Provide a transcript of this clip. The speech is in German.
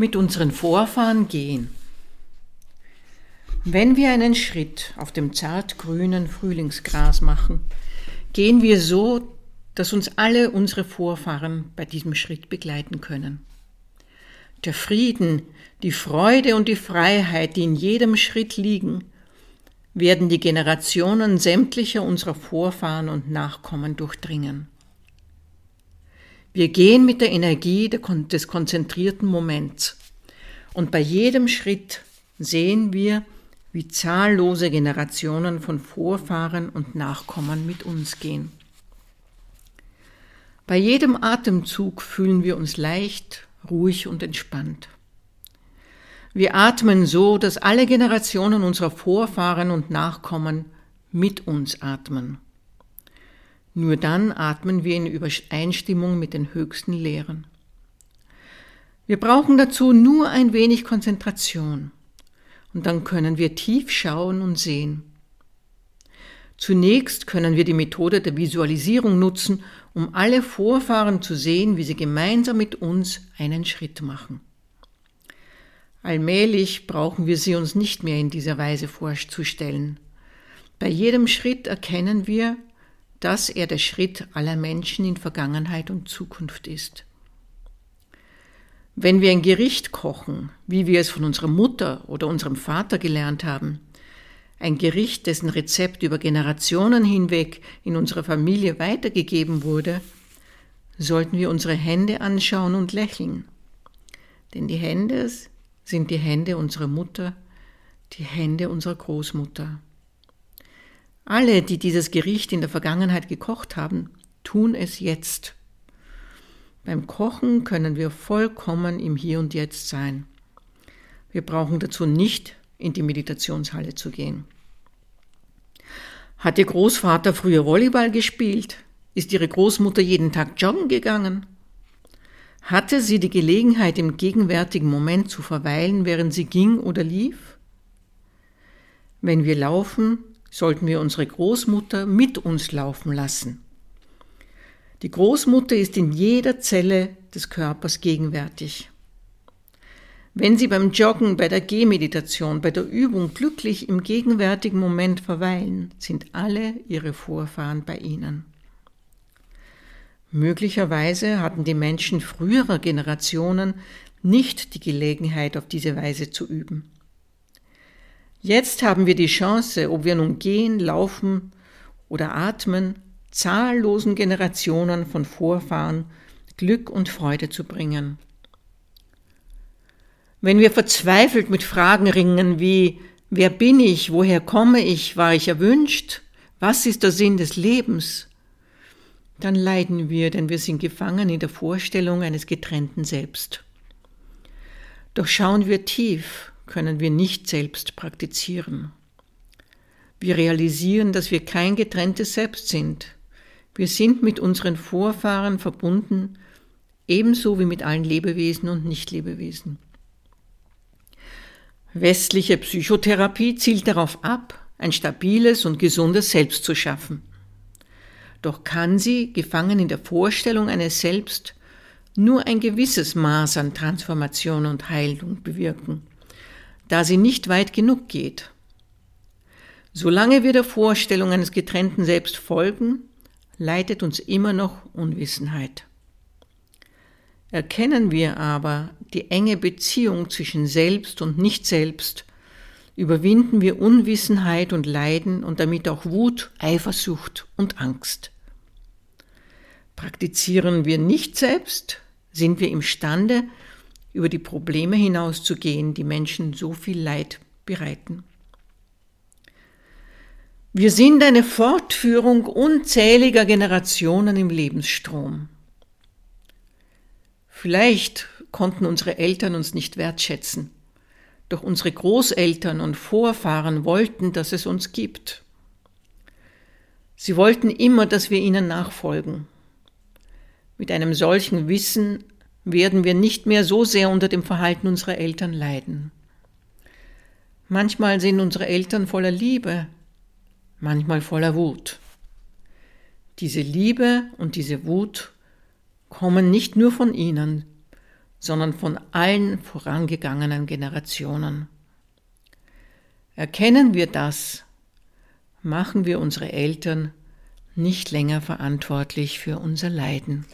mit unseren Vorfahren gehen. Wenn wir einen Schritt auf dem zartgrünen Frühlingsgras machen, gehen wir so, dass uns alle unsere Vorfahren bei diesem Schritt begleiten können. Der Frieden, die Freude und die Freiheit, die in jedem Schritt liegen, werden die Generationen sämtlicher unserer Vorfahren und Nachkommen durchdringen. Wir gehen mit der Energie des konzentrierten Moments. Und bei jedem Schritt sehen wir, wie zahllose Generationen von Vorfahren und Nachkommen mit uns gehen. Bei jedem Atemzug fühlen wir uns leicht, ruhig und entspannt. Wir atmen so, dass alle Generationen unserer Vorfahren und Nachkommen mit uns atmen. Nur dann atmen wir in Übereinstimmung mit den höchsten Lehren. Wir brauchen dazu nur ein wenig Konzentration und dann können wir tief schauen und sehen. Zunächst können wir die Methode der Visualisierung nutzen, um alle Vorfahren zu sehen, wie sie gemeinsam mit uns einen Schritt machen. Allmählich brauchen wir sie uns nicht mehr in dieser Weise vorzustellen. Bei jedem Schritt erkennen wir, dass er der Schritt aller Menschen in Vergangenheit und Zukunft ist. Wenn wir ein Gericht kochen, wie wir es von unserer Mutter oder unserem Vater gelernt haben, ein Gericht, dessen Rezept über Generationen hinweg in unserer Familie weitergegeben wurde, sollten wir unsere Hände anschauen und lächeln. Denn die Hände sind die Hände unserer Mutter, die Hände unserer Großmutter. Alle, die dieses Gericht in der Vergangenheit gekocht haben, tun es jetzt. Beim Kochen können wir vollkommen im Hier und Jetzt sein. Wir brauchen dazu nicht in die Meditationshalle zu gehen. Hat Ihr Großvater früher Volleyball gespielt? Ist Ihre Großmutter jeden Tag joggen gegangen? Hatte sie die Gelegenheit, im gegenwärtigen Moment zu verweilen, während sie ging oder lief? Wenn wir laufen, sollten wir unsere Großmutter mit uns laufen lassen. Die Großmutter ist in jeder Zelle des Körpers gegenwärtig. Wenn Sie beim Joggen, bei der Gehmeditation, bei der Übung glücklich im gegenwärtigen Moment verweilen, sind alle Ihre Vorfahren bei Ihnen. Möglicherweise hatten die Menschen früherer Generationen nicht die Gelegenheit, auf diese Weise zu üben. Jetzt haben wir die Chance, ob wir nun gehen, laufen oder atmen, zahllosen Generationen von Vorfahren Glück und Freude zu bringen. Wenn wir verzweifelt mit Fragen ringen wie Wer bin ich? Woher komme ich? War ich erwünscht? Was ist der Sinn des Lebens? Dann leiden wir, denn wir sind gefangen in der Vorstellung eines getrennten Selbst. Doch schauen wir tief, können wir nicht selbst praktizieren. Wir realisieren, dass wir kein getrenntes Selbst sind. Wir sind mit unseren Vorfahren verbunden, ebenso wie mit allen Lebewesen und Nichtlebewesen. Westliche Psychotherapie zielt darauf ab, ein stabiles und gesundes Selbst zu schaffen. Doch kann sie, gefangen in der Vorstellung eines Selbst, nur ein gewisses Maß an Transformation und Heilung bewirken da sie nicht weit genug geht. Solange wir der Vorstellung eines getrennten Selbst folgen, leitet uns immer noch Unwissenheit. Erkennen wir aber die enge Beziehung zwischen Selbst und Nicht-Selbst, überwinden wir Unwissenheit und Leiden und damit auch Wut, Eifersucht und Angst. Praktizieren wir nicht selbst, sind wir imstande, über die Probleme hinauszugehen, die Menschen so viel Leid bereiten. Wir sind eine Fortführung unzähliger Generationen im Lebensstrom. Vielleicht konnten unsere Eltern uns nicht wertschätzen, doch unsere Großeltern und Vorfahren wollten, dass es uns gibt. Sie wollten immer, dass wir ihnen nachfolgen. Mit einem solchen Wissen werden wir nicht mehr so sehr unter dem Verhalten unserer Eltern leiden. Manchmal sind unsere Eltern voller Liebe, manchmal voller Wut. Diese Liebe und diese Wut kommen nicht nur von ihnen, sondern von allen vorangegangenen Generationen. Erkennen wir das, machen wir unsere Eltern nicht länger verantwortlich für unser Leiden.